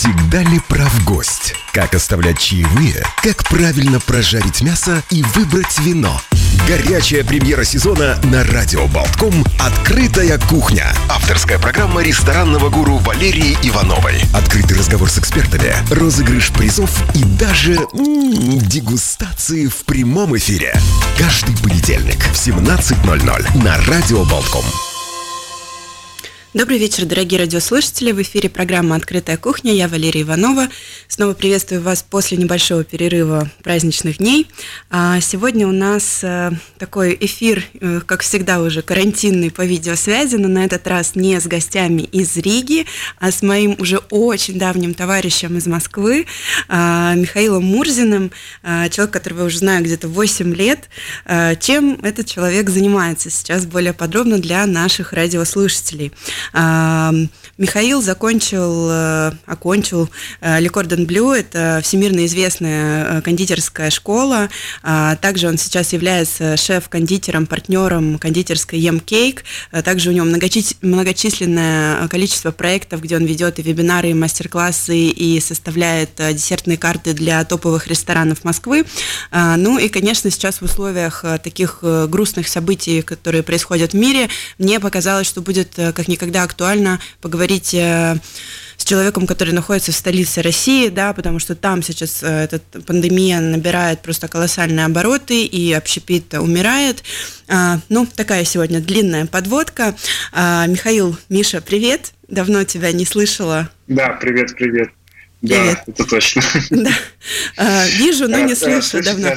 Всегда ли прав гость? Как оставлять чаевые? Как правильно прожарить мясо и выбрать вино? Горячая премьера сезона на Радио Болтком «Открытая кухня». Авторская программа ресторанного гуру Валерии Ивановой. Открытый разговор с экспертами, розыгрыш призов и даже м-м, дегустации в прямом эфире. Каждый понедельник в 17.00 на Радио Болтком. Добрый вечер, дорогие радиослушатели. В эфире программа «Открытая кухня». Я Валерия Иванова. Снова приветствую вас после небольшого перерыва праздничных дней. А, сегодня у нас э, такой эфир, э, как всегда, уже карантинный по видеосвязи, но на этот раз не с гостями из Риги, а с моим уже очень давним товарищем из Москвы, а, Михаилом Мурзиным, а, человек, которого я уже знаю где-то 8 лет. Чем этот человек занимается сейчас более подробно для наших радиослушателей. Михаил закончил, э, окончил э, Cordon Bleu, это всемирно известная э, кондитерская школа. А, также он сейчас является шеф-кондитером, партнером кондитерской Ем Кейк. Также у него многочисленное количество проектов, где он ведет и вебинары, и мастер-классы, и составляет десертные карты для топовых ресторанов Москвы. А, ну и, конечно, сейчас в условиях таких грустных событий, которые происходят в мире, мне показалось, что будет как никогда всегда актуально поговорить э, с человеком, который находится в столице России, да, потому что там сейчас э, эта пандемия набирает просто колоссальные обороты, и общепит умирает. А, ну, такая сегодня длинная подводка. А, Михаил, Миша, привет. Давно тебя не слышала. Да, привет, привет. Привет. Да, это точно. Да. А, вижу, но не слышу давно.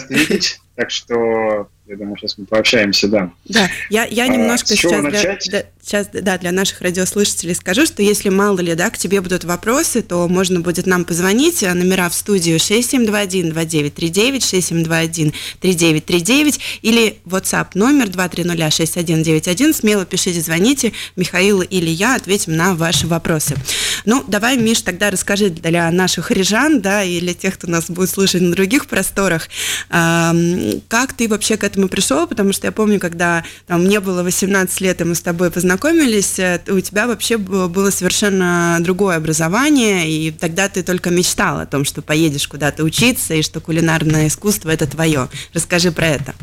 Так что я думаю, сейчас мы пообщаемся, да. Да, я, я немножко а, сейчас для, для, сейчас, да, для наших радиослушателей скажу, что если мало ли, да, к тебе будут вопросы, то можно будет нам позвонить. Номера в студию 6721-2939, 6721-3939 или WhatsApp номер 2306191. Смело пишите, звоните. Михаил или я ответим на ваши вопросы. Ну, давай, Миш, тогда расскажи для наших рижан, да, и для тех, кто нас будет слушать на других просторах, как ты вообще к этому пришел, потому что я помню, когда там, мне было 18 лет, и мы с тобой познакомились, э, у тебя вообще было совершенно другое образование, и тогда ты только мечтал о том, что поедешь куда-то учиться, и что кулинарное искусство – это твое. Расскажи про это.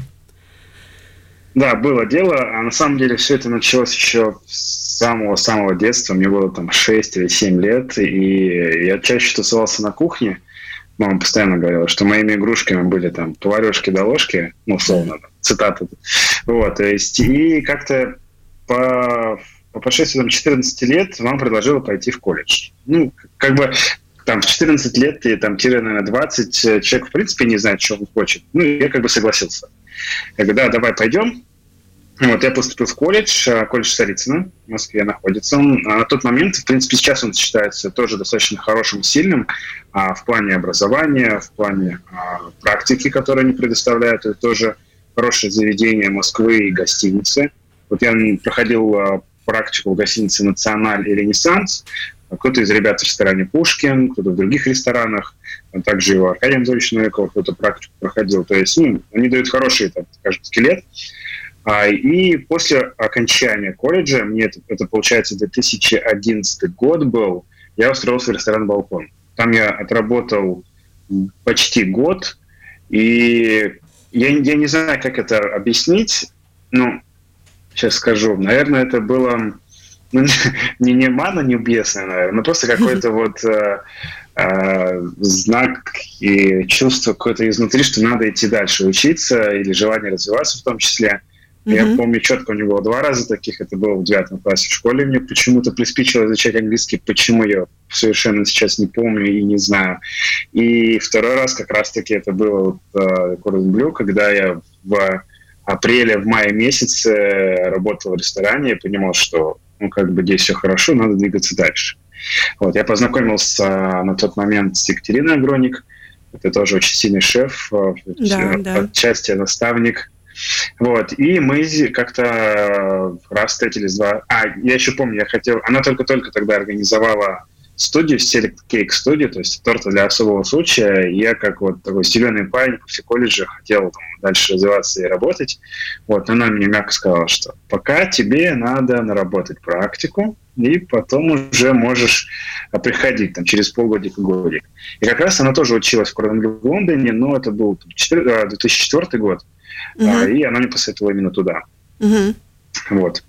Да, было дело, а на самом деле все это началось еще с самого-самого детства, мне было там 6 или 7 лет, и я чаще тусовался на кухне, мама постоянно говорила, что моими игрушками были там поварешки да ложки, ну, условно, цитаты. Вот, то есть, и как-то по, по прошествии там, 14 лет мама предложила пойти в колледж. Ну, как бы там в 14 лет и там тире, наверное, 20 э, человек в принципе не знает, что он хочет. Ну, я как бы согласился. Я говорю, да, давай пойдем. Вот, я поступил в колледж, э, колледж Царицына в Москве находится. А на тот момент, в принципе, сейчас он считается тоже достаточно хорошим, сильным а, в плане образования, в плане а, практики, которые они предоставляют. Это тоже хорошее заведение Москвы и гостиницы. Вот я проходил а, практику в гостинице «Националь» и «Ренессанс». Кто-то из ребят в ресторане «Пушкин», кто-то в других ресторанах. А также его Аркадий Анатольевич Новиков кто-то практику проходил. То есть ну, они дают хороший, так скажем, скелет. А, и после окончания колледжа, мне это, это получается 2011 год был, я устроился в ресторан «Балкон». Там я отработал почти год, и я, я не знаю, как это объяснить, ну, сейчас скажу. Наверное, это было ну, не, не мана небесная, наверное, но просто какой-то вот э, э, знак и чувство какое-то изнутри, что надо идти дальше учиться или желание развиваться в том числе. Mm-hmm. Я помню четко, у него было два раза таких, это было в девятом классе в школе. Мне почему-то приспичило изучать английский, почему я совершенно сейчас не помню и не знаю. И второй раз как раз-таки это было вот, uh, когда я в апреле, в мае месяце работал в ресторане и понимал, что ну, как бы здесь все хорошо, надо двигаться дальше. Вот, я познакомился uh, на тот момент с Екатериной Агроник. Это тоже очень сильный шеф, uh, да, да. отчасти наставник вот, и мы как-то раз встретились два... А, я еще помню, я хотел... Она только-только тогда организовала студию, Select Cake Studio, то есть торта для особого случая. Я как вот такой зеленый парень после колледжа хотел там, дальше развиваться и работать. Вот, она мне мягко сказала, что пока тебе надо наработать практику, и потом уже можешь приходить там, через полгодика, годик. И как раз она тоже училась в Лондоне, но это был 2004 год, угу. и она мне посоветовала именно туда. Угу. Вот.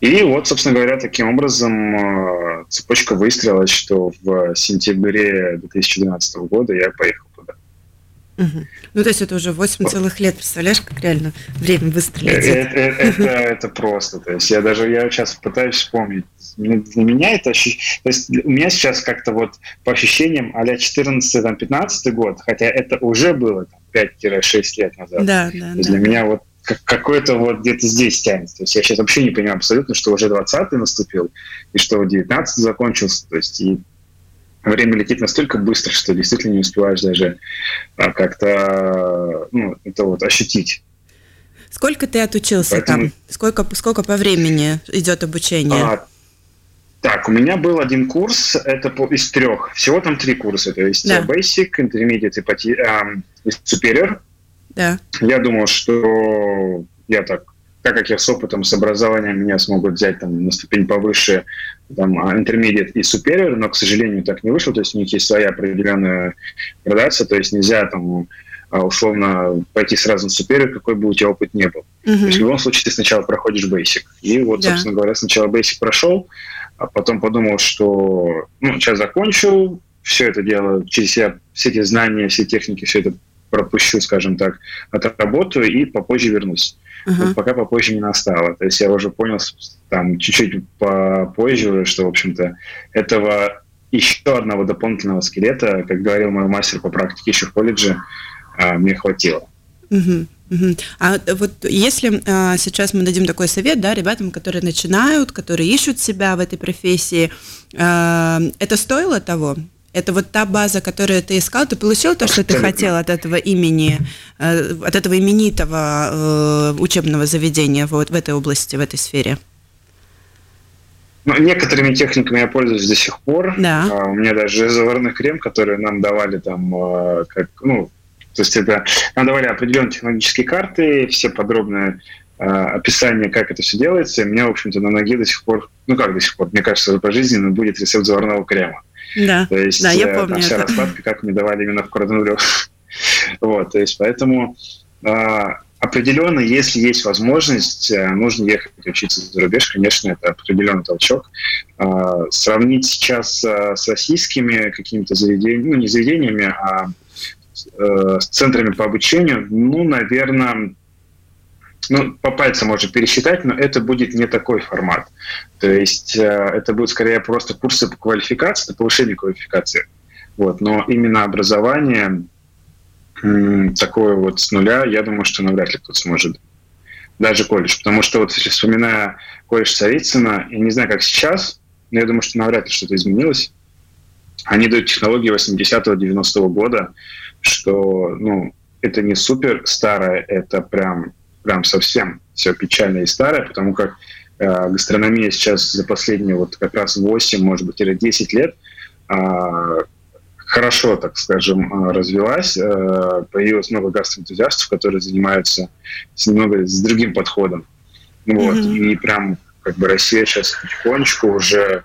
И вот, собственно говоря, таким образом э, цепочка выстроилась, что в сентябре 2012 года я поехал. Угу. Ну, то есть это уже 8 целых лет, представляешь, как реально время быстро летит. Это, это, это, просто, то есть я даже, я сейчас пытаюсь вспомнить, для меня это то есть у меня сейчас как-то вот по ощущениям а-ля 14-15 год, хотя это уже было там, 5-6 лет назад. Да, да, да. Для меня вот какой-то вот где-то здесь тянется. То есть я сейчас вообще не понимаю абсолютно, что уже 20-й наступил, и что 19 закончился. То есть и время летит настолько быстро, что действительно не успеваешь даже а, как-то ну, это вот ощутить. Сколько ты отучился Поэтому... там? Сколько, сколько по времени идет обучение? А, так, у меня был один курс, это по, из трех. Всего там три курса. То есть да. Basic, Intermediate и, um, и Superior. Да. Я думал, что я так, так как я с опытом, с образованием, меня смогут взять там на ступень повыше, там, а, intermediate и superior, но, к сожалению, так не вышло, то есть у них есть своя определенная градация, то есть нельзя там а, условно пойти сразу на superior, какой бы у тебя опыт не был. Uh-huh. То есть в любом случае ты сначала проходишь basic. И вот, да. собственно говоря, сначала basic прошел, а потом подумал, что ну, сейчас закончу, все это дело через себя, все эти знания, все техники, все это пропущу, скажем так, отработаю и попозже вернусь. Uh-huh. Вот пока попозже не настало. То есть я уже понял там чуть-чуть попозже, что, в общем-то, этого еще одного дополнительного скелета, как говорил мой мастер по практике еще в колледже, а, мне хватило. Uh-huh. А вот если а, сейчас мы дадим такой совет, да, ребятам, которые начинают, которые ищут себя в этой профессии, а, это стоило того? Это вот та база, которую ты искал, ты получил то, что ты хотел от этого имени, э, от этого именитого э, учебного заведения вот в этой области, в этой сфере? Ну, некоторыми техниками я пользуюсь до сих пор. Да. А, у меня даже заварной крем, который нам давали там, э, как, ну, то есть это нам давали определенные технологические карты, все подробные описание, как это все делается. И меня, в общем-то, на ноге до сих пор, ну как до сих пор, мне кажется, пожизненно будет рецепт заварного крема. Да, то есть, да, я э, помню там вся это. раскладка, как мне давали именно в Курднулю. вот, то есть поэтому а, определенно, если есть возможность, э, нужно ехать учиться за рубеж, конечно, это определенный толчок. А, сравнить сейчас э, с российскими какими-то заведениями, ну не заведениями, а с центрами по обучению, ну, наверное, ну, по пальцам можно пересчитать, но это будет не такой формат. То есть э, это будет скорее просто курсы по квалификации, повышение квалификации. Вот. Но именно образование такое вот с нуля, я думаю, что навряд ли кто-то сможет. Даже колледж. Потому что вот если вспоминая колледж Царицына, я не знаю, как сейчас, но я думаю, что навряд ли что-то изменилось. Они дают технологии 80-го, 90-го года, что, ну, это не супер старое, это прям прям совсем все печально и старое, потому как э, гастрономия сейчас за последние вот как раз 8, может быть, или 10 лет э, хорошо, так скажем, э, развилась. Э, появилось много гастроэнтузиастов, которые занимаются с немного с другим подходом. Вот. Mm-hmm. И прям как бы Россия сейчас потихонечку уже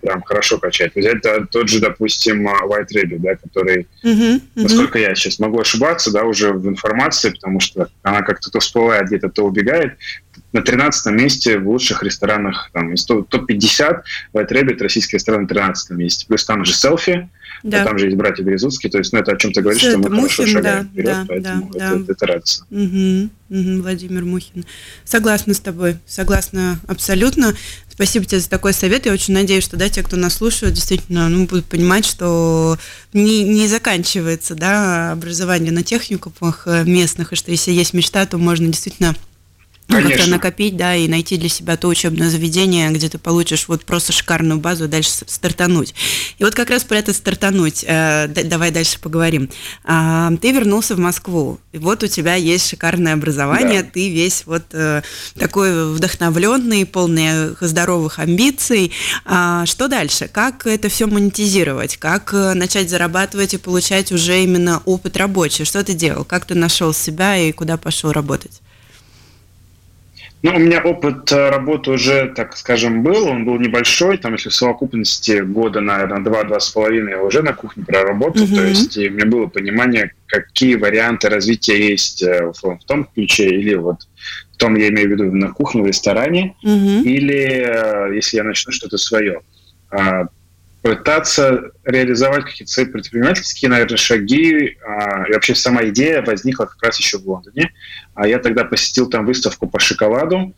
прям хорошо качать. Взять тот же, допустим, White Rabbit, да, который, uh-huh, uh-huh. насколько я сейчас могу ошибаться, да, уже в информации, потому что она как-то то всплывает где-то, то убегает. На 13 месте в лучших ресторанах, там, из топ-50 White Rabbit, российский ресторан на 13 месте. Плюс там же селфи, да. А там же есть братья Березутские, то есть, ну, это о чем-то говорит, что мы Мухин, хорошо шагаем да, вперед, да, поэтому да, это, да. это, это радостно. Угу, угу, Владимир Мухин. Согласна с тобой, согласна абсолютно. Спасибо тебе за такой совет. Я очень надеюсь, что да, те, кто нас слушают, действительно ну, будут понимать, что не, не заканчивается да, образование на техникумах э, местных, и что если есть мечта, то можно действительно как-то накопить, да, и найти для себя то учебное заведение, где ты получишь вот просто шикарную базу, дальше стартануть. И вот как раз про это стартануть, э, давай дальше поговорим. Э, ты вернулся в Москву, и вот у тебя есть шикарное образование, да. ты весь вот э, такой вдохновленный, полный здоровых амбиций. А что дальше? Как это все монетизировать? Как э, начать зарабатывать и получать уже именно опыт рабочий? Что ты делал? Как ты нашел себя и куда пошел работать? Ну, у меня опыт э, работы уже, так скажем, был. Он был небольшой. Там, если в совокупности года, наверное, два-два с половиной я уже на кухне проработал. Uh-huh. То есть и у меня было понимание, какие варианты развития есть э, в, в том ключе или вот в том, я имею в виду, на кухне, в ресторане, uh-huh. или э, если я начну что-то свое. А, пытаться реализовать какие-то свои предпринимательские, наверное, шаги. А, и вообще сама идея возникла как раз еще в Лондоне. А я тогда посетил там выставку по шоколаду.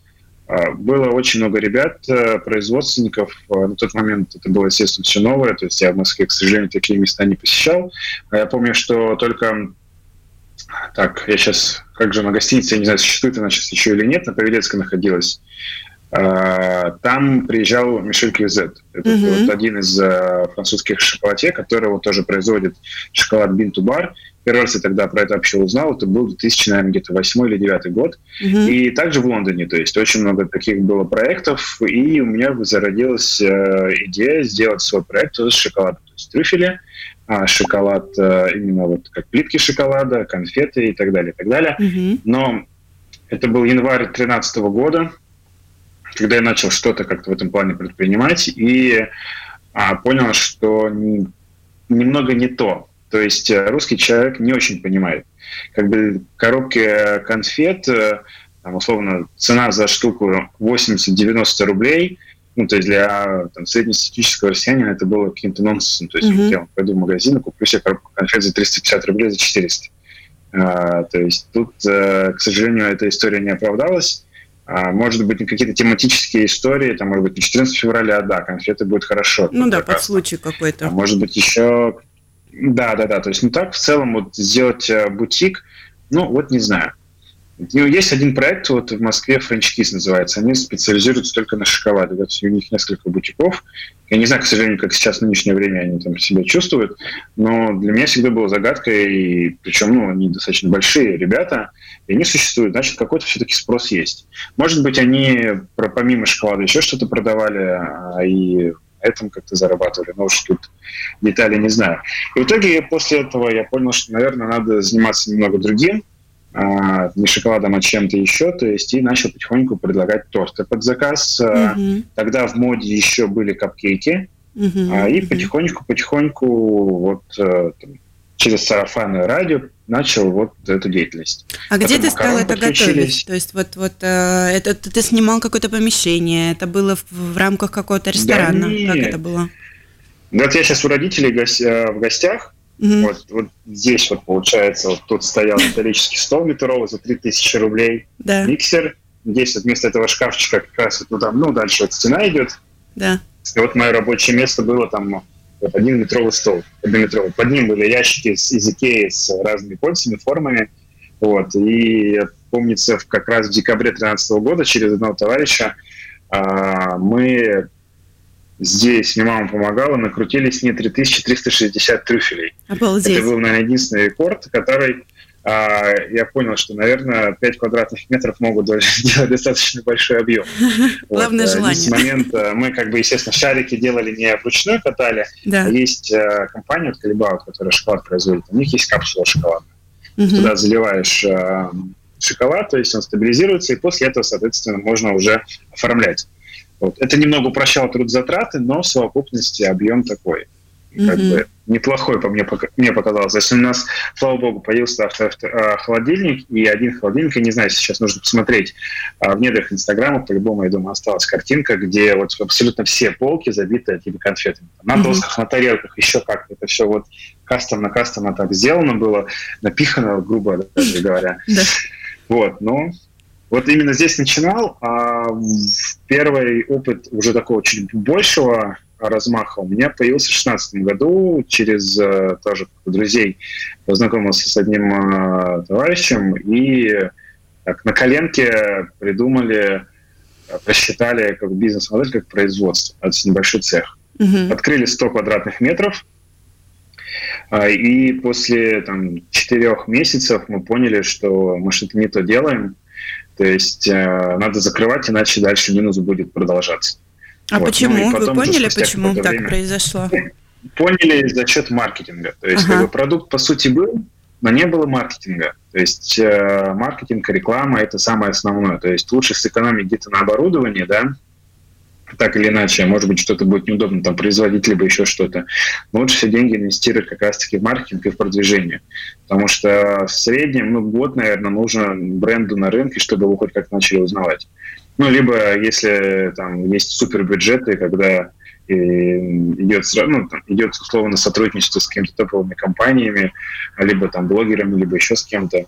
А, было очень много ребят, э, производственников. На тот момент это было, естественно, все новое. То есть я в Москве, к сожалению, такие места не посещал. А я помню, что только... Так, я сейчас... Как же на гостинице, я не знаю, существует она сейчас еще или нет, на Павелецкой находилась. А, там приезжал Мишель Кьюзет. Это uh-huh. вот один из uh, французских шоколаде, который вот тоже производит шоколад Бинту Бар. Первый раз я тогда про это вообще узнал. Это был 2000, наверное, где-то 8 или 9 год. Uh-huh. И также в Лондоне. То есть очень много таких было проектов. И у меня зародилась uh, идея сделать свой проект из шоколада. То есть трюфели, а шоколад именно вот как плитки шоколада, конфеты и так далее, и так далее. Uh-huh. Но это был январь 2013 года когда я начал что-то как-то в этом плане предпринимать и а, понял, что не, немного не то. То есть э, русский человек не очень понимает. Как бы коробки конфет, э, там, условно, цена за штуку 80-90 рублей, ну, то есть для там, среднестатистического россиянина это было каким-то нонсенсом. То есть mm-hmm. я пойду в магазин и куплю себе коробку конфет за 350 рублей, за 400. А, то есть тут, э, к сожалению, эта история не оправдалась. А, может быть, какие-то тематические истории, там, может быть, на 14 февраля, да, конфеты будет хорошо. Ну да, под случай какой-то. А может быть, еще... Да, да, да, то есть, ну так, в целом, вот сделать э, бутик, ну, вот не знаю. Есть один проект вот в Москве, Kiss называется. Они специализируются только на шоколаде. Вот у них несколько бутиков. Я не знаю, к сожалению, как сейчас в нынешнее время они там себя чувствуют, но для меня всегда была загадкой, и причем ну, они достаточно большие ребята, и они существуют, значит, какой-то все-таки спрос есть. Может быть, они про, помимо шоколада еще что-то продавали, а, и этом как-то зарабатывали, но уж тут детали не знаю. И в итоге после этого я понял, что, наверное, надо заниматься немного другим, а, не шоколадом, а чем-то еще, то есть и начал потихоньку предлагать торты под заказ. Mm-hmm. Тогда в моде еще были капкейки, mm-hmm. и потихоньку-потихоньку вот э, там, через сарафанное радио начал вот эту деятельность. А где ты стал это готовить? То есть вот, вот э, это ты снимал какое-то помещение, это было в, в рамках какого-то ресторана? Да, нет. Как это было? Вот я сейчас у родителей в гостях, Mm-hmm. Вот, вот здесь вот получается, вот тут стоял металлический стол метровый за 3000 рублей, да. миксер. Здесь вот вместо этого шкафчика как раз вот, ну, там, ну, дальше вот стена идет. Да. И вот мое рабочее место было там вот один метровый стол, однометровый. Под ним были ящики из, из Икеи с разными кольцами, формами. Вот. И помнится, как раз в декабре 2013 года через одного товарища а, мы здесь мне мама помогала, накрутили с ней 3360 трюфелей. Обалдеть. Это был, наверное, единственный рекорд, который а, я понял, что, наверное, 5 квадратных метров могут делать достаточно большой объем. Главное вот. Э, желание. В момент э, мы, как бы, естественно, шарики делали не вручную катали, да. а есть э, компания, вот, Калибаут, которая шоколад производит, у них есть капсула шоколада. Угу. Туда заливаешь шоколад, то есть он стабилизируется, и после этого, соответственно, можно уже оформлять. Вот. Это немного упрощало трудозатраты, но в совокупности объем такой. Mm-hmm. Как бы неплохой, по мне, мне показалось. Если у нас, слава богу, появился авто, авто, а, холодильник, и один холодильник, я не знаю, сейчас нужно посмотреть, а, в недрах Инстаграма, по-любому, я думаю, осталась картинка, где вот абсолютно все полки забиты этими конфетами. На mm-hmm. досках, на тарелках, еще как-то. Это все вот кастомно-кастомно так сделано было, напихано, грубо даже говоря. Вот, ну, вот именно здесь начинал, а первый опыт уже такого чуть большего размаха у меня появился в 2016 году через э, тоже друзей познакомился с одним э, товарищем и так, на коленке придумали, просчитали как бизнес-модель, как производство. Это небольшой цех. Угу. Открыли 100 квадратных метров, а, и после там, четырех месяцев мы поняли, что мы что-то не то делаем, то есть э, надо закрывать, иначе дальше минус будет продолжаться. А вот. почему? Ну, Вы поняли, почему так время... произошло? Поняли за счет маркетинга. То есть ага. как бы, продукт по сути был, но не было маркетинга. То есть э, маркетинг, реклама – это самое основное. То есть лучше сэкономить где-то на оборудовании, да, так или иначе, может быть, что-то будет неудобно там производить, либо еще что-то. Но лучше все деньги инвестировать как раз-таки в маркетинг и в продвижение. Потому что в среднем, ну, год, наверное, нужно бренду на рынке, чтобы его хоть как начали узнавать. Ну, либо если там есть супербюджеты, когда идет, ну, там, идет условно сотрудничество с какими-то топовыми компаниями, либо там блогерами, либо еще с кем-то,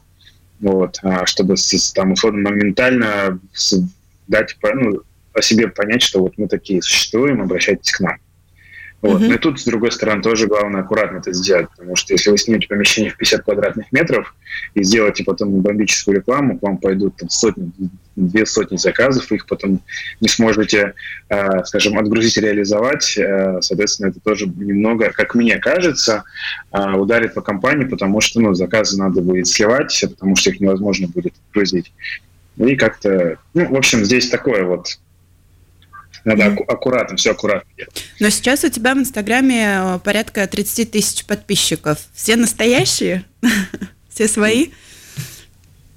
вот, а, чтобы там условно моментально дать ну, о себе понять, что вот мы такие существуем, обращайтесь к нам. Вот. Mm-hmm. Ну и тут, с другой стороны, тоже главное аккуратно это сделать, потому что если вы снимете помещение в 50 квадратных метров и сделаете потом бомбическую рекламу, к вам пойдут там, сотни, две сотни заказов, вы их потом не сможете, э, скажем, отгрузить и реализовать. Э, соответственно, это тоже немного, как мне кажется, э, ударит по компании, потому что ну, заказы надо будет сливать, потому что их невозможно будет отгрузить. И как-то, ну, в общем, здесь такое вот надо mm-hmm. аккуратно, все аккуратно делать. Но сейчас у тебя в Инстаграме э, порядка 30 тысяч подписчиков. Все настоящие? Все свои?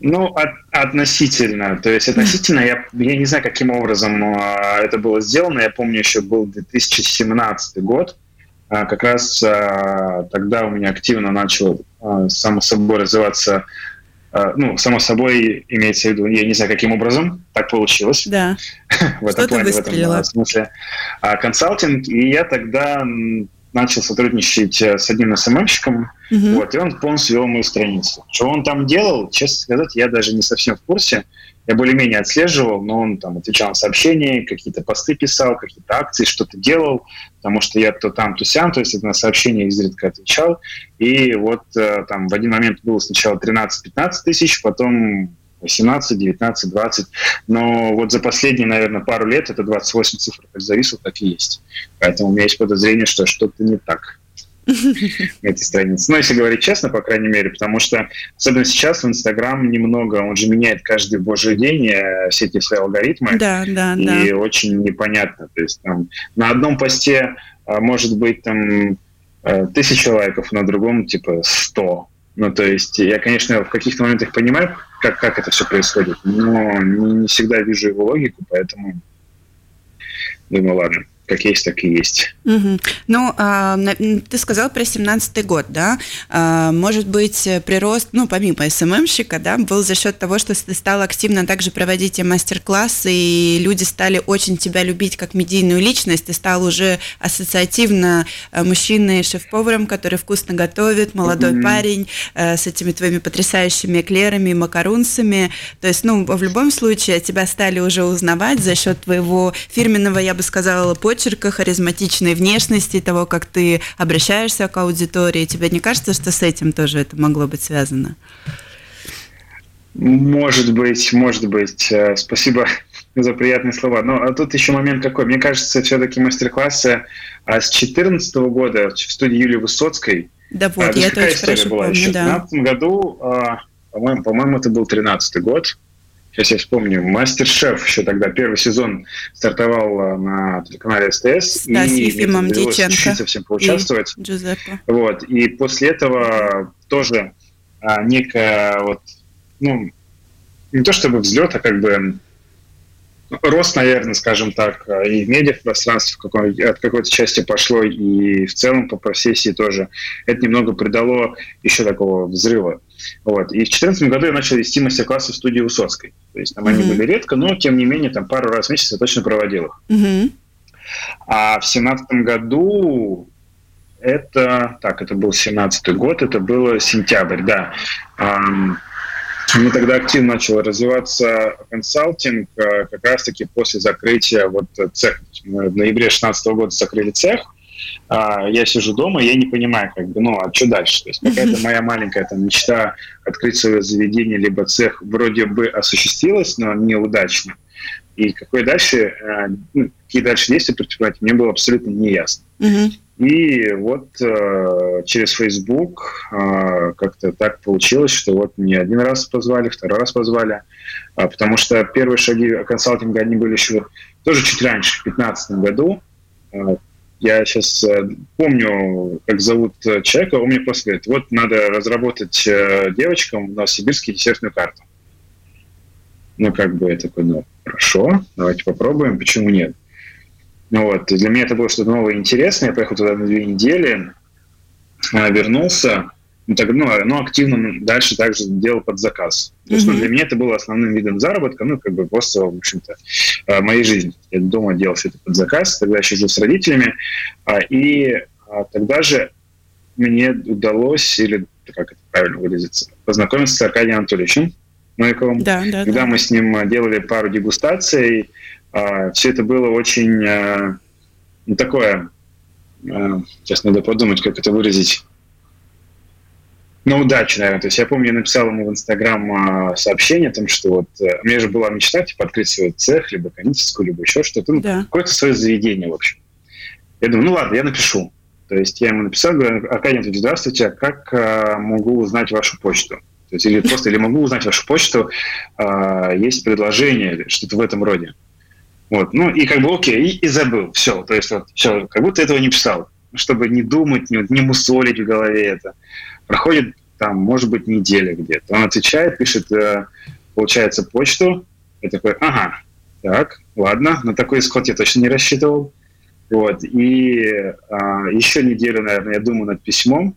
Ну, от, относительно. То есть относительно, я, я не знаю, каким образом э, это было сделано. Я помню, еще был 2017 год. Э, как раз э, тогда у меня активно начал э, само собой развиваться ну, само собой, имеется в виду, я не знаю, каким образом так получилось. Да. в этом плане, в этом смысле. А, консалтинг, и я тогда начал сотрудничать э, с одним СММщиком, угу. вот, и он полностью вел мою страницу. Что он там делал, честно сказать, я даже не совсем в курсе я более-менее отслеживал, но он там отвечал на сообщения, какие-то посты писал, какие-то акции, что-то делал, потому что я то там, то сям, то есть на сообщения изредка отвечал. И вот э, там в один момент было сначала 13-15 тысяч, потом 18, 19, 20. Но вот за последние, наверное, пару лет это 28 цифр как зависло, так и есть. Поэтому у меня есть подозрение, что что-то не так на этой странице. Ну, если говорить честно, по крайней мере, потому что, особенно сейчас в Инстаграм немного, он же меняет каждый божий день э, все эти свои алгоритмы. Да, да, и да. очень непонятно. То есть там на одном посте а, может быть там э, тысяча лайков, на другом типа сто. Ну, то есть я, конечно, в каких-то моментах понимаю, как, как это все происходит, но не, не всегда вижу его логику, поэтому думаю, ладно как есть, так и есть. Угу. Ну, а, ты сказал про 17-й год, да? А, может быть, прирост, ну, помимо СММщика, да, был за счет того, что ты стал активно также проводить мастер-классы, и люди стали очень тебя любить как медийную личность, ты стал уже ассоциативно а, мужчиной шеф-поваром, который вкусно готовит, молодой угу. парень а, с этими твоими потрясающими эклерами, макарунсами. То есть, ну, в любом случае, тебя стали уже узнавать за счет твоего фирменного, я бы сказала, почерка, почерка, харизматичной внешности, того, как ты обращаешься к аудитории. Тебе не кажется, что с этим тоже это могло быть связано? Может быть, может быть. Э, спасибо за приятные слова. Но а тут еще момент какой. Мне кажется, все-таки мастер-классы а с 2014 года в студии Юлии Высоцкой. Да вот, а, я это очень хорошо была? помню, В 2015 да. году, а, по-моему, по-моему, это был 13 год, Сейчас я вспомню. Мастер-шеф еще тогда первый сезон стартовал э, на телеканале СТС. Да, и Ефимом Дьяченко. совсем поучаствовать. И Джузеппе. Вот. И после этого тоже а, некая вот, ну, не то чтобы взлет, а как бы рост, наверное, скажем так, и в медиапространстве в какой, от какой-то части пошло, и в целом по профессии тоже. Это немного придало еще такого взрыва. Вот. И в 2014 году я начал вести мастер-классы в студии Высоцкой. То есть там mm-hmm. они были редко, но тем не менее там пару раз в месяц я точно проводил их. Mm-hmm. А в 2017 году это, так, это был 17 год, это было сентябрь, да. Мы тогда активно начал развиваться консалтинг э, как раз-таки после закрытия вот цеха. Мы в ноябре 2016 года закрыли цех, а, я сижу дома, я не понимаю, как бы, ну, а что дальше? То есть какая-то моя маленькая там мечта открыть свое заведение, либо цех вроде бы осуществилась, но неудачно. И какой дальше, э, ну, какие дальше действия предпринимать, мне было абсолютно неясно. Uh-huh. И вот э, через Facebook э, как-то так получилось, что вот не один раз позвали, второй раз позвали, э, потому что первые шаги консалтинга, они были еще тоже чуть раньше, в 2015 году. Э, я сейчас э, помню, как зовут человека, он мне просто говорит, вот надо разработать девочкам в Новосибирске десертную карту. Ну, как бы я такой, ну, хорошо, давайте попробуем, почему нет? Ну вот, для меня это было что-то новое и интересное. Я поехал туда на две недели, вернулся, ну, так, ну, ну, активно дальше также делал под заказ. То есть, mm-hmm. ну, для меня это было основным видом заработка, ну, как бы просто, в общем-то, э, моей жизни. Я дома делал все это под заказ, тогда еще жил с родителями, а, и а, тогда же мне удалось, или как это правильно выразиться, познакомиться с Аркадием Анатольевичем Новиковым. Да, да, когда да. мы с ним а, делали пару дегустаций, все это было очень ну, такое, сейчас надо подумать, как это выразить, на удачу, наверное. То есть я помню, я написал ему в Инстаграм а, сообщение о том, что вот э, у меня же была мечта, типа, открыть свой цех, либо кондитерскую, либо еще что-то, ну, да. какое-то свое заведение, в общем. Я думаю, ну ладно, я напишу. То есть я ему написал, говорю, Аркадий Анатольевич, здравствуйте, а как а, могу узнать вашу почту? То есть или просто, или могу узнать вашу почту, а, есть предложение, что-то в этом роде. Вот, ну и как бы окей, и, и забыл, все, то есть вот, все, как будто этого не писал, чтобы не думать, не, не мусолить в голове это. Проходит там, может быть, неделя где-то. Он отвечает, пишет, э, получается, почту. Я такой, ага, так, ладно, на такой исход я точно не рассчитывал. Вот, и а, еще неделю, наверное, я думаю над письмом.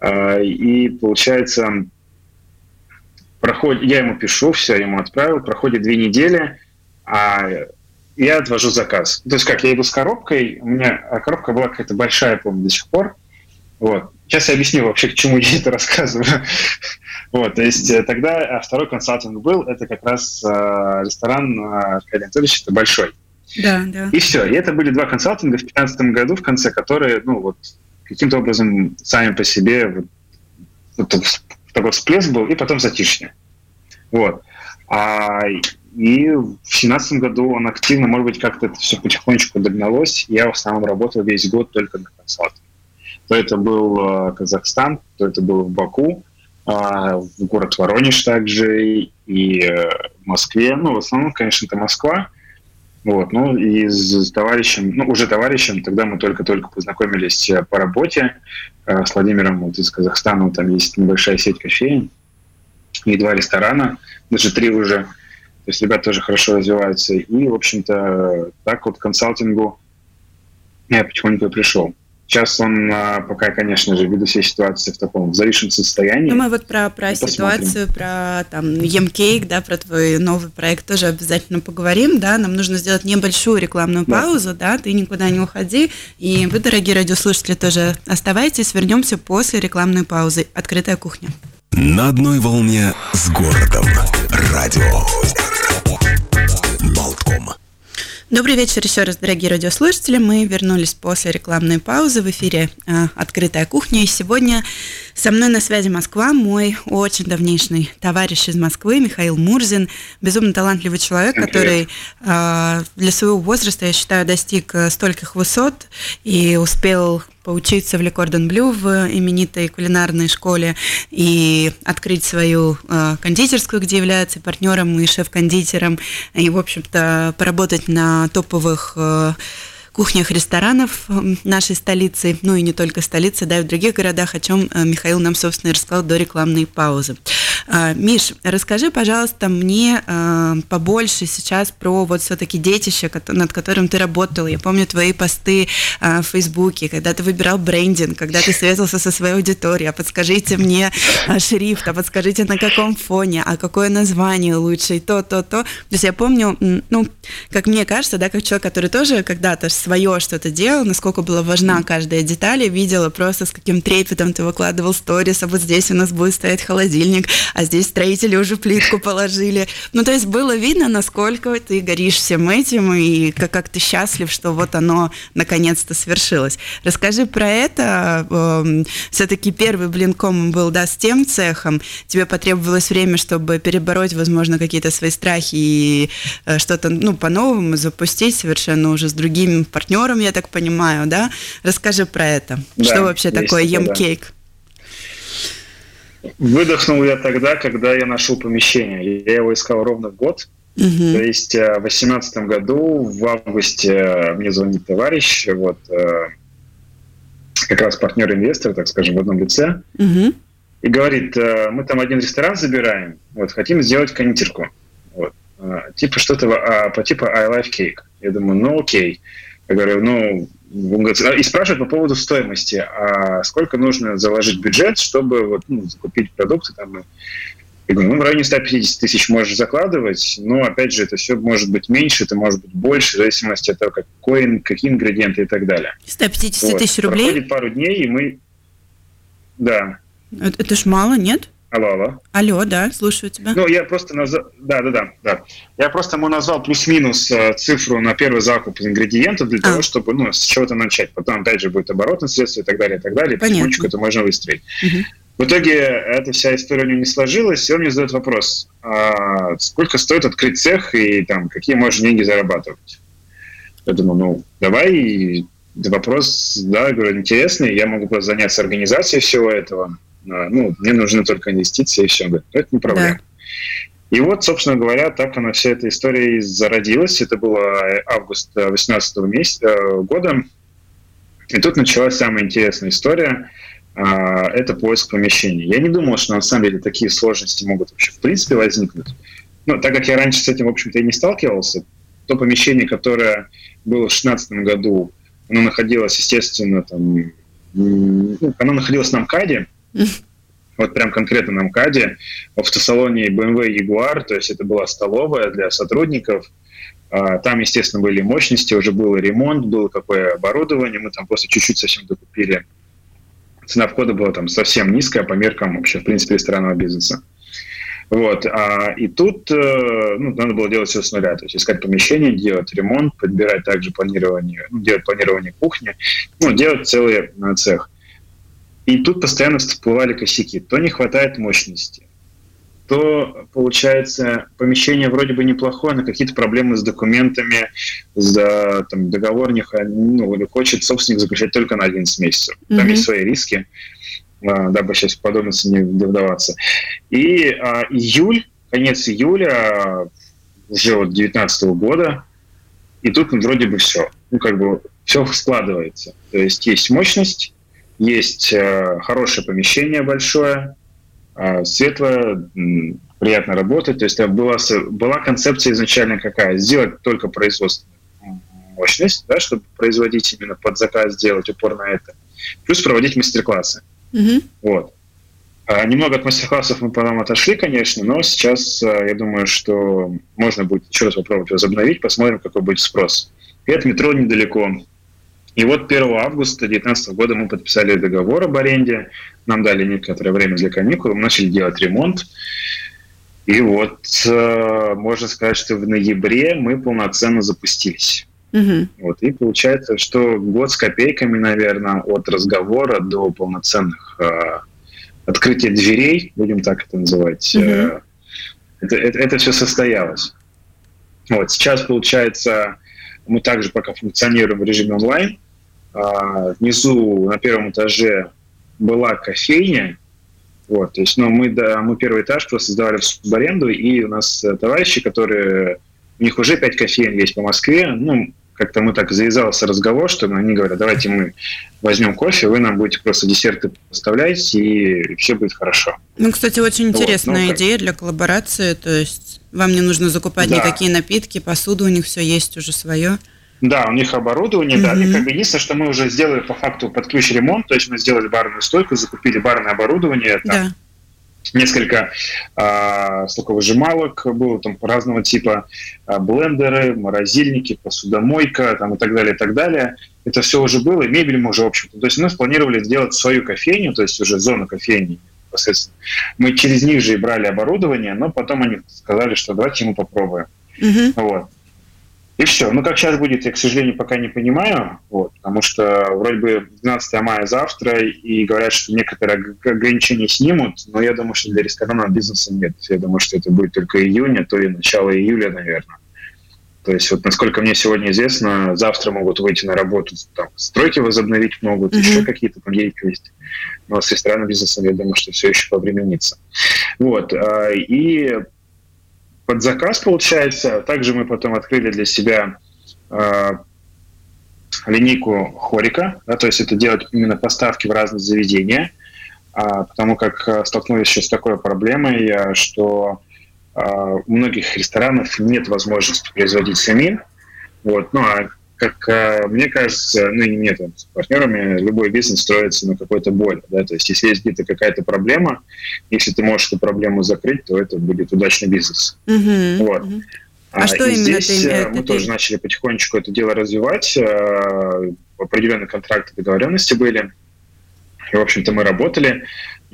А, и получается, проходит, я ему пишу, все, ему отправил, проходит две недели, а я отвожу заказ. То есть как, я иду с коробкой, у меня а коробка была какая-то большая, помню, до сих пор. Вот. Сейчас я объясню вообще, к чему я это рассказываю. вот, то есть э, тогда а второй консалтинг был, это как раз э, ресторан э, Аркадий Анатольевич, это большой. Да, да. И все. И это были два консалтинга в 2015 году, в конце, которые, ну, вот, каким-то образом сами по себе вот, вот, такой всплеск был, и потом затишье. Вот. А, и в 2017 году он активно, может быть, как-то это все потихонечку догналось. Я в основном работал весь год только на консалтинге то это был э, Казахстан, то это был в Баку, а, в город Воронеж также и э, в Москве. Ну, в основном, конечно, это Москва. Вот, ну и с товарищем, ну уже товарищем, тогда мы только-только познакомились э, по работе с Владимиром вот из Казахстана, там есть небольшая сеть кофеин и два ресторана, даже три уже. То есть ребята тоже хорошо развиваются. И, в общем-то, так вот к консалтингу я потихоньку пришел. Сейчас он а, пока, конечно же, ввиду всей ситуации в таком зависшем состоянии. Ну, мы вот про, про ситуацию, про там емкейк, да, про твой новый проект тоже обязательно поговорим, да, нам нужно сделать небольшую рекламную да. паузу, да, ты никуда не уходи, и вы, дорогие радиослушатели, тоже оставайтесь, вернемся после рекламной паузы. Открытая кухня. На одной волне с городом. Радио. Болтком. Добрый вечер еще раз, дорогие радиослушатели. Мы вернулись после рекламной паузы в эфире э, «Открытая кухня». И сегодня со мной на связи Москва, мой очень давнейший товарищ из Москвы Михаил Мурзин. Безумно талантливый человек, который э, для своего возраста, я считаю, достиг э, стольких высот и успел поучиться в Le Cordon Bleu в именитой кулинарной школе и открыть свою э, кондитерскую, где является партнером и шеф-кондитером, и, в общем-то, поработать на топовых э, кухнях ресторанов нашей столицы, ну и не только столицы, да, и в других городах, о чем э, Михаил нам, собственно, и рассказал до рекламной паузы. А, Миш, расскажи, пожалуйста, мне э, побольше сейчас про вот все-таки детище, над которым ты работал. Я помню твои посты э, в Фейсбуке, когда ты выбирал брендинг, когда ты связался со своей аудиторией. А подскажите мне шрифт, а подскажите на каком фоне, а какое название лучше, и то, то, то. То есть я помню, ну, как мне кажется, да, как человек, который тоже когда-то свое что-то делал, насколько была важна каждая деталь, я видела просто с каким трепетом ты выкладывал сторис, а вот здесь у нас будет стоять холодильник, а здесь строители уже плитку положили. Ну, то есть было видно, насколько ты горишь всем этим, и как, как ты счастлив, что вот оно наконец-то свершилось. Расскажи про это. Эм, Все-таки первый блинком был, да, с тем цехом. Тебе потребовалось время, чтобы перебороть, возможно, какие-то свои страхи и э, что-то, ну, по-новому запустить совершенно уже с другим партнером, я так понимаю, да? Расскажи про это. Да, что вообще такое емкейк? Выдохнул я тогда, когда я нашел помещение. Я его искал ровно год. Угу. То есть в 2018 году, в августе, мне звонит товарищ, вот как раз партнер-инвестор, так скажем, в одном лице, угу. и говорит, мы там один ресторан забираем, вот, хотим сделать кондитерку. Вот. Типа что-то по типу I Love Cake. Я думаю, ну окей. Я говорю, ну, и спрашивают по поводу стоимости, а сколько нужно заложить бюджет, чтобы вот, ну, закупить продукты там. Я говорю, ну, в районе 150 тысяч можешь закладывать, но, опять же, это все может быть меньше, это может быть больше, в зависимости от того, какой, какие ингредиенты и так далее. 150 вот. тысяч рублей? Проходит пару дней, и мы... Да. Это, это ж мало, нет? Алло, алло. Алло, да, слушаю тебя. Ну, я просто назвал... Да, да, да, да. Я просто ему назвал плюс-минус э, цифру на первый закуп ингредиентов для а. того, чтобы, ну, с чего-то начать. Потом, опять же, будет оборотное средство и так далее, и так далее. Понятно. Потихонечку это можно выстроить. Угу. В итоге эта вся история у него не сложилась, и он мне задает вопрос, а сколько стоит открыть цех и там какие можно деньги зарабатывать? Я думаю, ну, давай, вопрос, да, говорю, интересный, я могу просто заняться организацией всего этого ну, мне нужны только инвестиции и все. Говорит, это не проблема. Да. И вот, собственно говоря, так она вся эта история и зародилась. Это было август 2018 месяца, э, года. И тут началась самая интересная история. А, это поиск помещений. Я не думал, что на самом деле такие сложности могут вообще в принципе возникнуть. Но так как я раньше с этим, в общем-то, и не сталкивался, то помещение, которое было в 2016 году, оно находилось, естественно, там, ну, оно находилось на МКАДе, вот прям конкретно на МКАДе, в автосалоне BMW Jaguar, то есть это была столовая для сотрудников. А, там, естественно, были мощности, уже был ремонт, было какое оборудование, мы там просто чуть-чуть совсем докупили. Цена входа была там совсем низкая по меркам вообще, в принципе, ресторанного бизнеса. Вот. А, и тут э, ну, надо было делать все с нуля, то есть искать помещение, делать ремонт, подбирать также планирование, ну, делать планирование кухни, ну, делать целый цех. И тут постоянно всплывали косяки. То не хватает мощности, то, получается, помещение вроде бы неплохое, но какие-то проблемы с документами, за там, договор не ну, или хочет собственник заключать только на 11 месяцев. Mm-hmm. Там есть свои риски, дабы сейчас в подробности не вдаваться. И а, июль, конец июля уже вот 2019 года, и тут вроде бы все. Ну, как бы все складывается. То есть есть мощность, есть э, хорошее помещение большое, э, светлое, приятно работать. То есть была, была концепция изначально какая? Сделать только производственную мощность, да, чтобы производить именно под заказ, сделать упор на это. Плюс проводить мастер-классы. Mm-hmm. Вот. А немного от мастер-классов мы потом отошли, конечно, но сейчас э, я думаю, что можно будет еще раз попробовать возобновить, посмотрим, какой будет спрос. И от метро недалеко. И вот 1 августа 2019 года мы подписали договор об аренде, нам дали некоторое время для каникул, мы начали делать ремонт. И вот э, можно сказать, что в ноябре мы полноценно запустились. Угу. Вот, и получается, что год с копейками, наверное, от разговора до полноценных э, открытия дверей, будем так это называть, угу. э, это, это, это все состоялось. Вот, сейчас, получается, мы также пока функционируем в режиме онлайн. А, внизу на первом этаже была кофейня, вот, то есть, ну, мы, да, мы первый этаж просто сдавали в субаренду, и у нас э, товарищи, которые, у них уже пять кофеин есть по Москве, ну, как-то мы так завязался разговор, что они говорят, давайте мы возьмем кофе, вы нам будете просто десерты поставлять, и все будет хорошо. Ну, кстати, очень интересная вот, ну, идея для коллаборации, то есть вам не нужно закупать да. никакие напитки, посуду у них все есть уже свое. Да, у них оборудование, mm-hmm. да. И как бы единственное, что мы уже сделали по факту под ключ ремонт, то есть мы сделали барную стойку, закупили барное оборудование, там, да. несколько а, соковыжималок было там разного типа а, блендеры, морозильники, посудомойка там и так далее, и так далее. Это все уже было, и мебель мы уже, в общем-то. То есть мы спланировали сделать свою кофейню, то есть уже зону кофейни непосредственно. Мы через них же и брали оборудование, но потом они сказали, что давайте мы попробуем. Mm-hmm. Вот. И все. Ну, как сейчас будет, я, к сожалению, пока не понимаю, вот, потому что вроде бы 12 мая завтра, и говорят, что некоторые ограничения снимут, но я думаю, что для ресторанного бизнеса нет. Я думаю, что это будет только июня, а то и начало июля, наверное. То есть, вот насколько мне сегодня известно, завтра могут выйти на работу, там, стройки возобновить могут, mm-hmm. еще какие-то там деятельности. Но с ресторанным бизнесом, я думаю, что все еще повременится. Вот. А, и под заказ, получается. Также мы потом открыли для себя э, линейку Хорика, да, то есть это делать именно поставки в разные заведения, а, потому как э, столкнулись еще с такой проблемой, э, что а, у многих ресторанов нет возможности производить самим. Вот. Ну, а как э, мне кажется, ну и не мне, там, с партнерами, любой бизнес строится на какой-то боли. Да? То есть если есть где-то какая-то проблема, если ты можешь эту проблему закрыть, то это будет удачный бизнес. Uh-huh, вот. Uh-huh. А, а что и именно здесь ты, э, мы ты... тоже начали потихонечку это дело развивать. Э, определенные контракты, договоренности были. И, в общем-то, мы работали.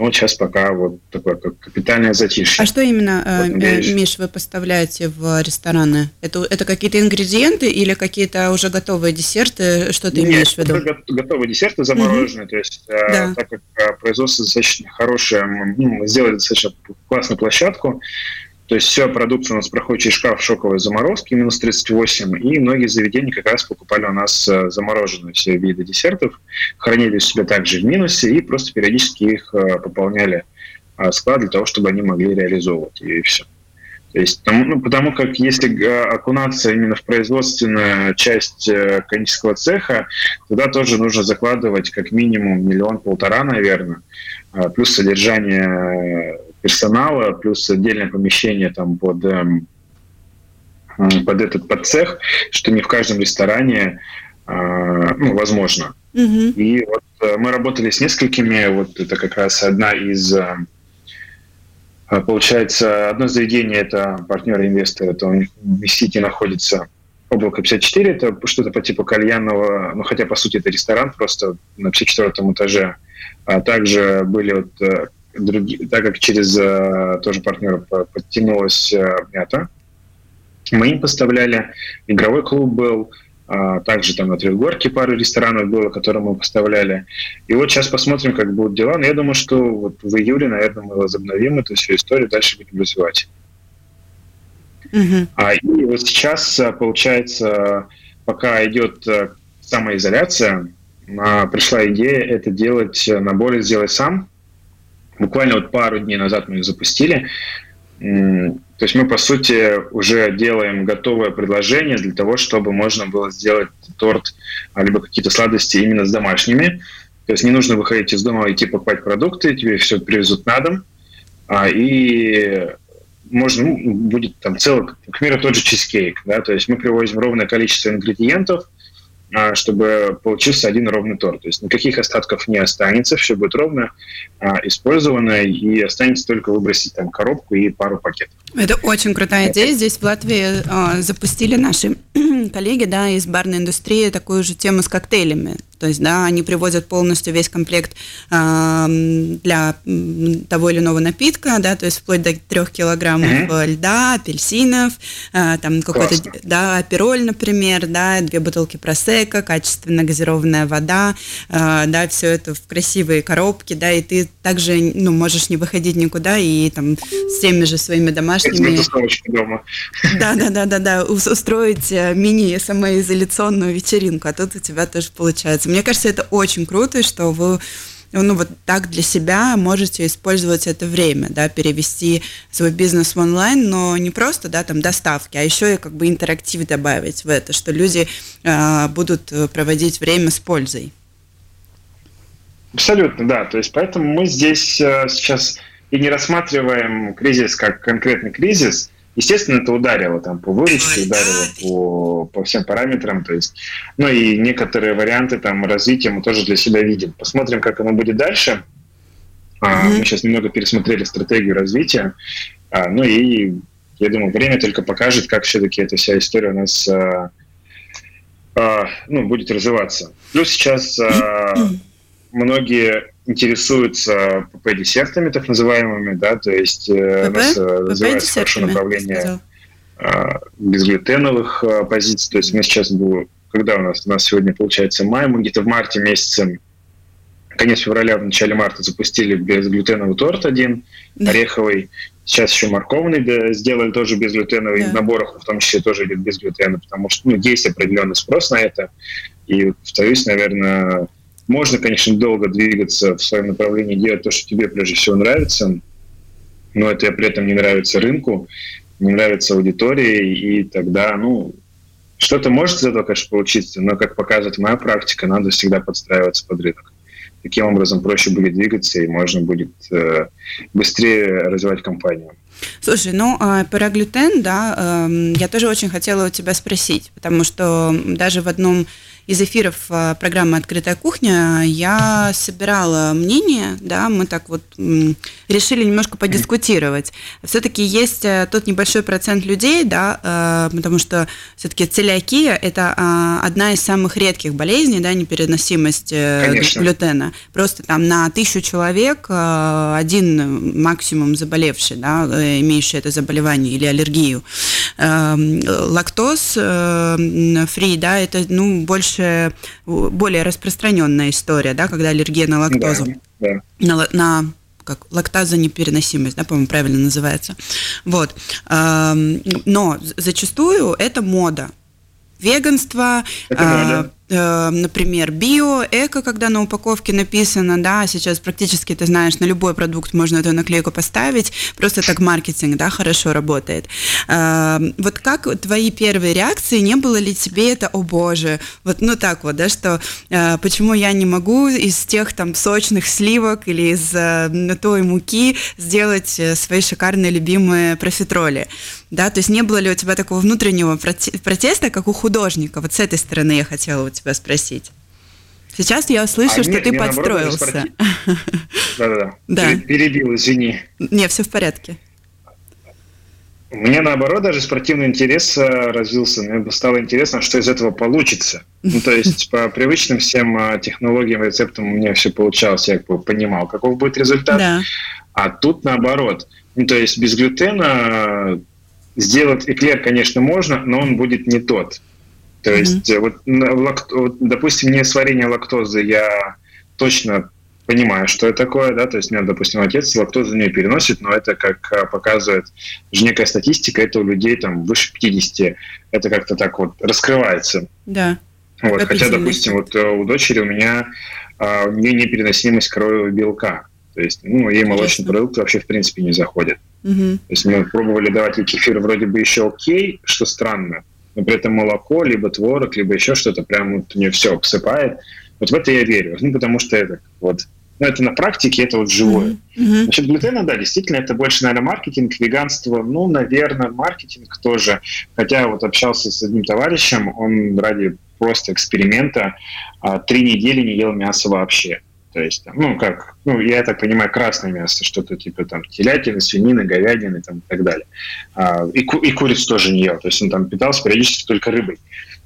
Но вот сейчас пока вот такое как капитальное затишье. А что именно, вот, э, Миш, вы поставляете в рестораны? Это, это какие-то ингредиенты или какие-то уже готовые десерты? Что ты Нет, имеешь в виду? Это готовые десерты замороженные. Угу. То есть, да. так как производство достаточно хорошее, мы сделали достаточно классную площадку, то есть вся продукция у нас проходит через шкаф шоковой заморозки, минус 38, и многие заведения как раз покупали у нас э, замороженные все виды десертов, хранили у себя также в минусе и просто периодически их э, пополняли э, склад для того, чтобы они могли реализовывать, и все. То есть, ну, потому как если окунаться именно в производственную часть кондитерского цеха, туда тоже нужно закладывать как минимум миллион-полтора, наверное, плюс содержание персонала, плюс отдельное помещение там под, эм, под этот под цех, что не в каждом ресторане а, ну, возможно. Mm-hmm. И вот э, мы работали с несколькими, вот это как раз одна из э, Получается, одно заведение – это партнер инвестор, это у них в Сити находится Облако 54, это что-то по типу кальянного, ну хотя по сути это ресторан просто на 54 этаже. А также были вот другие, так как через э, тоже партнера подтянулась э, мята, мы им поставляли, игровой клуб был, а, также там на Трехгорке пару ресторанов было, которые мы поставляли. И вот сейчас посмотрим, как будут дела. Но я думаю, что вот в июле, наверное, мы возобновим эту всю историю, дальше будем развивать. Uh-huh. А, и вот сейчас, э, получается, пока идет самоизоляция, а, пришла идея это делать, наборы сделать сам, Буквально вот пару дней назад мы их запустили. То есть мы, по сути, уже делаем готовое предложение для того, чтобы можно было сделать торт, а, либо какие-то сладости именно с домашними. То есть не нужно выходить из дома, идти покупать продукты, тебе все привезут на дом. А, и можно, ну, будет там целый, к примеру, тот же чизкейк. Да? То есть мы привозим ровное количество ингредиентов – чтобы получился один ровный торт. То есть никаких остатков не останется, все будет ровно а, использовано, и останется только выбросить там коробку и пару пакетов. Это очень крутая идея. Здесь в Латвии э, запустили наши коллеги да, из барной индустрии такую же тему с коктейлями. То есть, да, они привозят полностью весь комплект э, для того или иного напитка, да, то есть вплоть до трех килограммов mm-hmm. льда, апельсинов, э, там какой-то, да, апероль, например, да, две бутылки просека, качественно газированная вода, э, да, все это в красивые коробки, да, и ты также, ну, можешь не выходить никуда и там с теми же своими домашними... дома. Да, да, да, да, да, устроить э, мини-самоизоляционную вечеринку, а тут у тебя тоже получается. Мне кажется, это очень круто, что вы ну, вот так для себя можете использовать это время, да, перевести свой бизнес в онлайн, но не просто, да, там, доставки, а еще и как бы интерактив добавить в это, что люди э, будут проводить время с пользой. Абсолютно, да. То есть поэтому мы здесь э, сейчас и не рассматриваем кризис как конкретный кризис, Естественно, это ударило там по выручке, ударило по, по всем параметрам. То есть, ну и некоторые варианты там развития мы тоже для себя видим. Посмотрим, как оно будет дальше. Mm-hmm. Мы сейчас немного пересмотрели стратегию развития. А, ну и я думаю, время только покажет, как все-таки эта вся история у нас а, ну, будет развиваться. Плюс сейчас многие интересуются ПП-десертами, так называемыми, да, то есть э, у нас э, развивается хорошо направление а, безглютеновых позиций, то есть мы сейчас будем, когда у нас, у нас сегодня получается май, мы где-то в марте месяце, конец февраля, в начале марта запустили безглютеновый торт один, да. ореховый, сейчас еще морковный да, сделали тоже безглютеновый, да. в наборах в том числе тоже идет без глютена, потому что ну, есть определенный спрос на это, и, повторюсь, наверное, можно, конечно, долго двигаться в своем направлении, делать то, что тебе прежде всего нравится, но это при этом не нравится рынку. не нравится аудитории, и тогда, ну, что-то может из этого, конечно, получиться, но, как показывает моя практика, надо всегда подстраиваться под рынок. Таким образом проще будет двигаться, и можно будет э, быстрее развивать компанию. Слушай, ну а, про глютен, да, эм, я тоже очень хотела у тебя спросить, потому что даже в одном из эфиров а, программы «Открытая кухня» я собирала мнение, да, мы так вот решили немножко подискутировать. Все-таки есть э, тот небольшой процент людей, да, э, потому что все-таки целиакия – это а, одна из самых редких болезней, да, непереносимость э, Конечно. глютена. Просто там на тысячу человек один максимум заболевший, да, имеющий это заболевание или аллергию. Эм, лактоз фри, да, это, ну, больше больше, более распространенная история, да, когда аллергия на лактозу. Да, да. На, на как лактазонепереносимость, да, по-моему, правильно называется. Вот. Но зачастую это мода. Веганство, это мода Э, например, био, эко, когда на упаковке написано, да, сейчас практически, ты знаешь, на любой продукт можно эту наклейку поставить, просто так маркетинг, да, хорошо работает. Э, вот как твои первые реакции, не было ли тебе это, о боже, вот, ну так вот, да, что э, почему я не могу из тех там сочных сливок или из той муки сделать свои шикарные любимые профитроли, да, то есть не было ли у тебя такого внутреннего протеста, как у художника, вот с этой стороны я хотела у тебя спросить. Сейчас я слышу, а что мне, ты подстроился. Да-да-да. Да. Перебил, извини. Не, все в порядке. Мне наоборот даже спортивный интерес э, развился. Мне стало интересно, что из этого получится. Ну, то есть по привычным всем э, технологиям, рецептам у меня все получалось. Я как бы понимал, каков будет результат. Да. А тут наоборот. Ну, то есть без глютена сделать эклер, конечно, можно, но он будет не тот. То mm-hmm. есть, вот, лакт, вот, допустим, не сварение лактозы я точно понимаю, что это такое, да, то есть у меня, допустим, отец лактозу не переносит, но это, как а, показывает же некая статистика, это у людей там выше 50, это как-то так вот раскрывается. Да. Вот, хотя, допустим, вот э, у дочери у меня а, у нее непереносимость коровьего белка, то есть, ну, ей молочный продукт вообще в принципе не заходит. Угу. То есть мы пробовали давать ей кефир вроде бы еще окей, что странно, но при этом молоко, либо творог, либо еще что-то прям вот мне все обсыпает. Вот в это я верю. Ну, потому что это вот ну, это на практике, это вот живое. Mm-hmm. Значит, глютена, да, действительно, это больше, наверное, маркетинг, веганство, ну, наверное, маркетинг тоже. Хотя вот общался с одним товарищем, он ради просто эксперимента а, три недели не ел мясо вообще. То есть, там, ну, как, ну, я так понимаю, красное мясо, что-то типа там телятины, свинины, говядины там, и так далее. А, и, ку- и куриц тоже не ел. То есть он там питался периодически только рыбой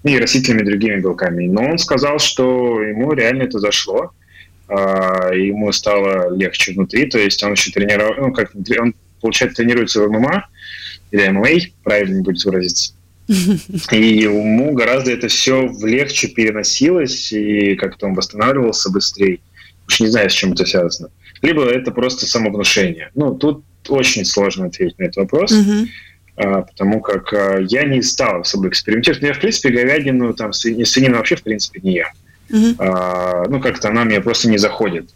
и растительными другими белками. Но он сказал, что ему реально это зашло, а, ему стало легче внутри, то есть он еще тренировал, ну, как он, получается, тренируется в ММА, или ММА, правильно будет выразиться. И ему гораздо это все легче переносилось, и как-то он восстанавливался быстрее. Уж не знаю, с чем это связано. Либо это просто самовнушение. Ну, тут очень сложно ответить на этот вопрос, а, потому как а, я не стал особо экспериментировать. Но я, в принципе, говядину, там, свинину, свинину вообще, в принципе, не ем. Uh-huh. А, ну, как-то она мне просто не заходит.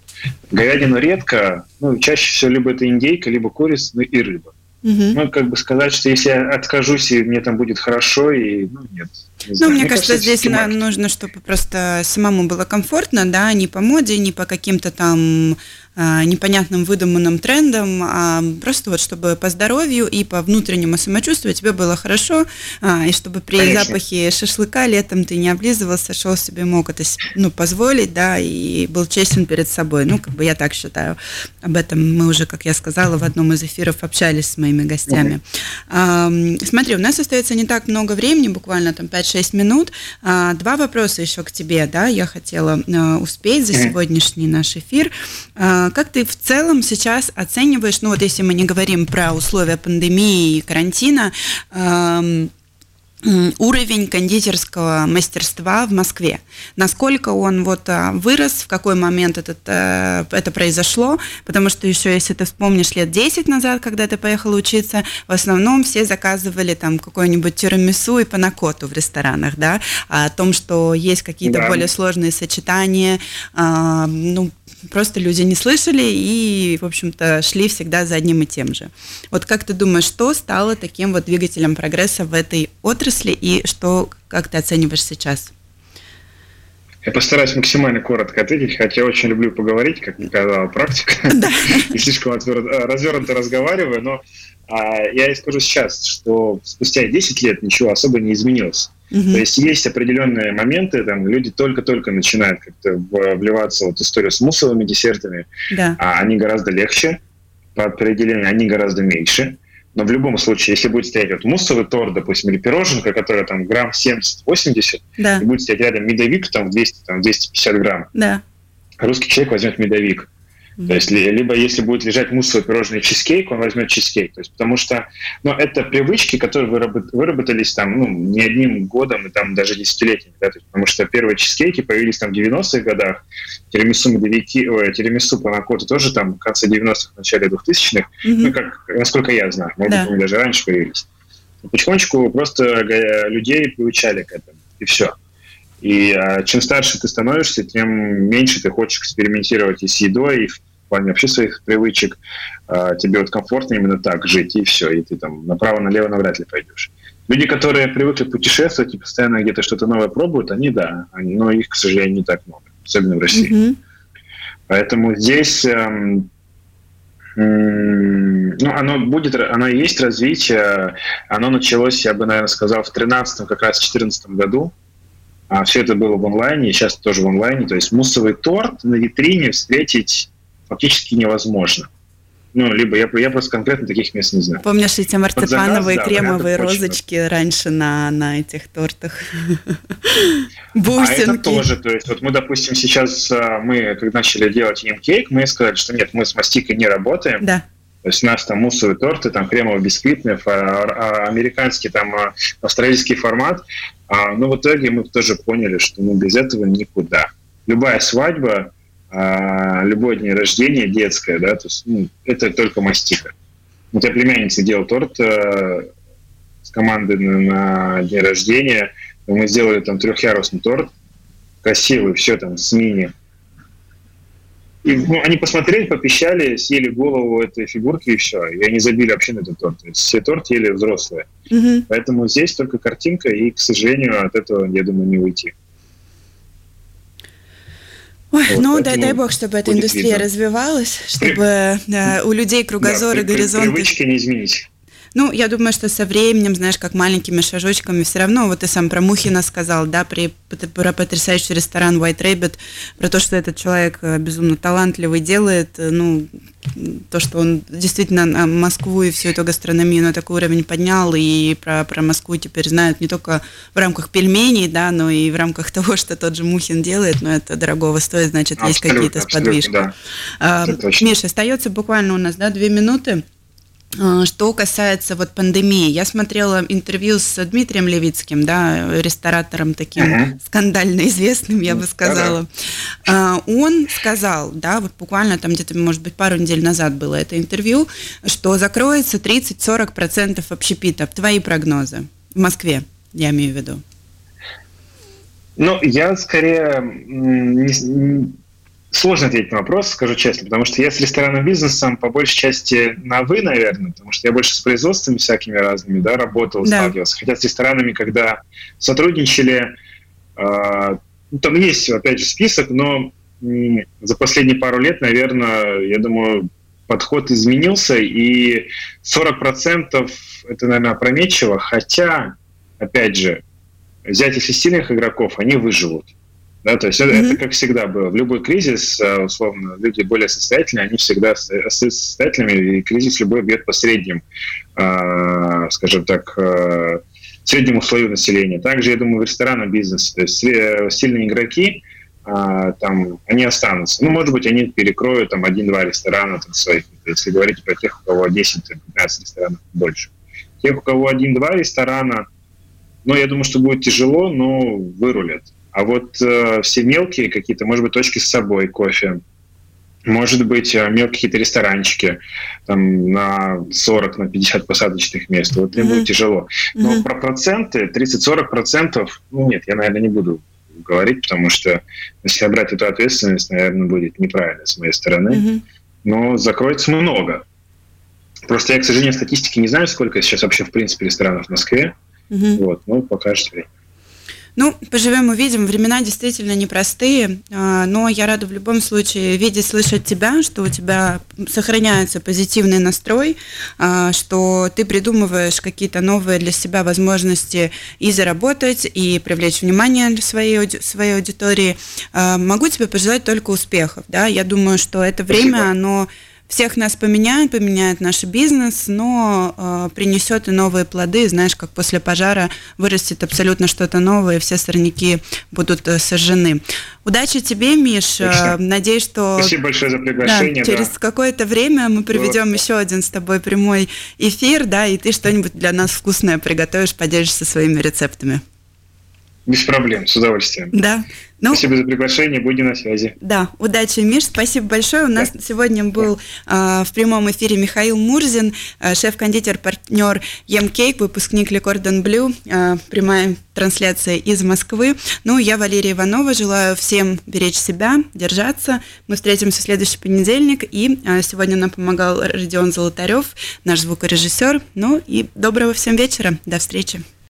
Говядину редко, ну, чаще всего либо это индейка, либо курица, ну, и рыба. Угу. Ну, как бы сказать, что если я откажусь, и мне там будет хорошо, и ну, нет. Не ну, мне, мне кажется, кажется здесь на, нужно, чтобы просто самому было комфортно, да, не по моде, не по каким-то там непонятным выдуманным трендам, а просто вот чтобы по здоровью и по внутреннему самочувствию тебе было хорошо, а, и чтобы при Конечно. запахе шашлыка летом ты не облизывался, шел себе мог это ну, позволить, да, и был честен перед собой. Ну, как бы я так считаю. Об этом мы уже, как я сказала, в одном из эфиров общались с моими гостями. Mm-hmm. Смотри, у нас остается не так много времени, буквально там 5-6 минут. Два вопроса еще к тебе, да, я хотела успеть за сегодняшний наш эфир. А, как ты в целом сейчас оцениваешь, ну вот если мы не говорим про условия пандемии и карантина, уровень кондитерского мастерства в Москве. Насколько он вот а, вырос, в какой момент этот, э, это произошло, потому что еще, если ты вспомнишь лет 10 назад, когда ты поехала учиться, в основном все заказывали там какой-нибудь тирамису и панакоту в ресторанах, да, а о том, что есть какие-то да. более сложные сочетания, ну, просто люди не слышали и, в общем-то, шли всегда за одним и тем же. Вот как ты думаешь, что стало таким вот двигателем прогресса в этой отрасли и что, как ты оцениваешь сейчас? Я постараюсь максимально коротко ответить, хотя очень люблю поговорить, как показала практика, и слишком развернуто разговариваю, но а, я и скажу сейчас, что спустя 10 лет ничего особо не изменилось. Угу. То есть есть определенные моменты, там люди только-только начинают как-то вливаться в вот историю с муссовыми десертами, да. а они гораздо легче, по определению они гораздо меньше. Но в любом случае, если будет стоять вот муссовый торт, допустим, или пироженка, которая там грамм 70-80, да. и будет стоять рядом медовик там 200, там 250 грамм, да. русский человек возьмет медовик. То есть, либо если будет лежать муссовый пирожный чизкейк, он возьмет чизкейк. То есть, потому что ну, это привычки, которые выработались там, ну, не одним годом и там даже десятилетиями. Да? То есть, потому что первые чизкейки появились там в 90-х годах, тирамису, медовики, ой, тирамису, панакоты тоже там в конце 90-х, начале 2000-х, mm-hmm. ну, как, насколько я знаю, может да. быть, даже раньше появились. Потихонечку просто людей приучали к этому, и все. И а, чем старше ты становишься, тем меньше ты хочешь экспериментировать и с едой, и в плане вообще своих привычек, а, тебе вот комфортно именно так жить, и все, и ты там направо-налево навряд ли пойдешь. Люди, которые привыкли путешествовать и постоянно где-то что-то новое пробуют, они да, они, но их, к сожалению, не так много, особенно в России. Mm-hmm. Поэтому здесь эм, ну, оно будет, оно есть развитие, оно началось, я бы, наверное, сказал, в 13 как раз 14 году, а все это было в онлайне, и сейчас тоже в онлайне, то есть муссовый торт на витрине встретить фактически невозможно. Ну, либо я, я просто конкретно таких мест не знаю. Помнишь эти марципановые заказ, кремовые розочки точно. раньше на, на этих тортах? Бусинки. А это тоже, то есть вот мы, допустим, сейчас а, мы, когда начали делать кейк, мы сказали, что нет, мы с мастикой не работаем. Да. То есть у нас там муссовые торты, там кремово-бисквитные, а, а, американский, там австралийский формат. Но в итоге мы тоже поняли, что мы без этого никуда. Любая свадьба, а, любое день рождения детское, да, то есть ну, это только мастика. Вот я племянница делал торт э, с командой на день рождения, мы сделали там трехъярусный торт, красивый, все там с мини. И ну, они посмотрели, попищали, съели голову этой фигурки и все. И они забили вообще на этот торт. То есть все торт ели взрослые. Угу. Поэтому здесь только картинка, и, к сожалению, от этого, я думаю, не уйти. Ой, вот, ну дай, дай бог, чтобы эта индустрия видно. развивалась, чтобы да, у людей кругозор да, горизонты... Привычки не изменить. Ну, я думаю, что со временем, знаешь, как маленькими шажочками все равно, вот ты сам про Мухина сказал, да, при, про потрясающий ресторан White Rabbit, про то, что этот человек э, безумно талантливый делает, э, ну, то, что он действительно Москву и всю эту гастрономию на такой уровень поднял, и про, про Москву теперь знают не только в рамках пельменей, да, но и в рамках того, что тот же Мухин делает, но это дорогого стоит, значит, абсолютно, есть какие-то сподвижки. Да. А, Миша, остается буквально у нас, да, две минуты. А, что касается вот пандемии, я смотрела интервью с Дмитрием Левицким, да, ресторатором таким uh-huh. скандально известным, я бы сказала. Uh-huh. Он сказал, да, вот буквально там где-то, может быть, пару недель назад было это интервью, что закроется 30-40% общепитов. Твои прогнозы в Москве, я имею в виду. Ну, я скорее Сложно ответить на вопрос, скажу честно, потому что я с ресторанным бизнесом по большей части на «вы», наверное, потому что я больше с производствами всякими разными да, работал, да. сталкивался. Хотя с ресторанами, когда сотрудничали, э, там есть, опять же, список, но э, за последние пару лет, наверное, я думаю, подход изменился, и 40% это, наверное, опрометчиво, хотя, опять же, взять из сильных игроков, они выживут. Да, то есть mm-hmm. это как всегда было. В любой кризис, э, условно, люди более состоятельные, они всегда остаются состоятельными, и кризис любой бьет по средним, э, скажем так, э, среднему слою населения. Также, я думаю, в ресторанном бизнесе. То есть сильные игроки, там, они останутся. Ну, может быть, они перекроют там один-два ресторана там, своих, если говорить про тех, у кого 10-15 ресторанов больше. Тех, у кого один-два ресторана, ну, я думаю, что будет тяжело, но вырулят. А вот э, все мелкие какие-то, может быть, точки с собой, кофе, может быть, э, мелкие какие-то ресторанчики там, на 40, на 50 посадочных мест. Вот mm-hmm. будет тяжело. Но mm-hmm. про проценты, 30-40 процентов, ну нет, я, наверное, не буду говорить, потому что если брать эту ответственность, наверное, будет неправильно с моей стороны. Mm-hmm. Но закроется много. Просто я, к сожалению, статистики не знаю, сколько сейчас вообще, в принципе, ресторанов в Москве. Mm-hmm. Вот, ну, покажет время. Ну, поживем, увидим. Времена действительно непростые, а, но я рада в любом случае видеть, слышать тебя, что у тебя сохраняется позитивный настрой, а, что ты придумываешь какие-то новые для себя возможности и заработать, и привлечь внимание своей, своей аудитории. А, могу тебе пожелать только успехов. Да? Я думаю, что это время, Спасибо. оно всех нас поменяет, поменяет наш бизнес, но э, принесет и новые плоды. Знаешь, как после пожара вырастет абсолютно что-то новое, и все сорняки будут э, сожжены. Удачи тебе, Миш. Э, надеюсь, что... Спасибо большое за приглашение. Да, через да. какое-то время мы проведем вот. еще один с тобой прямой эфир, да, и ты что-нибудь для нас вкусное приготовишь, поделишься своими рецептами. Без проблем, с удовольствием. Да. Ну, Спасибо за приглашение, будем на связи. Да, удачи, Миш, спасибо большое. У нас да. сегодня был да. э, в прямом эфире Михаил Мурзин, э, шеф-кондитер, партнер Емкейк, выпускник Cordon Bleu, э, прямая трансляция из Москвы. Ну, я Валерия Иванова, желаю всем беречь себя, держаться. Мы встретимся в следующий понедельник, и э, сегодня нам помогал Родион Золотарев, наш звукорежиссер. Ну и доброго всем вечера, до встречи.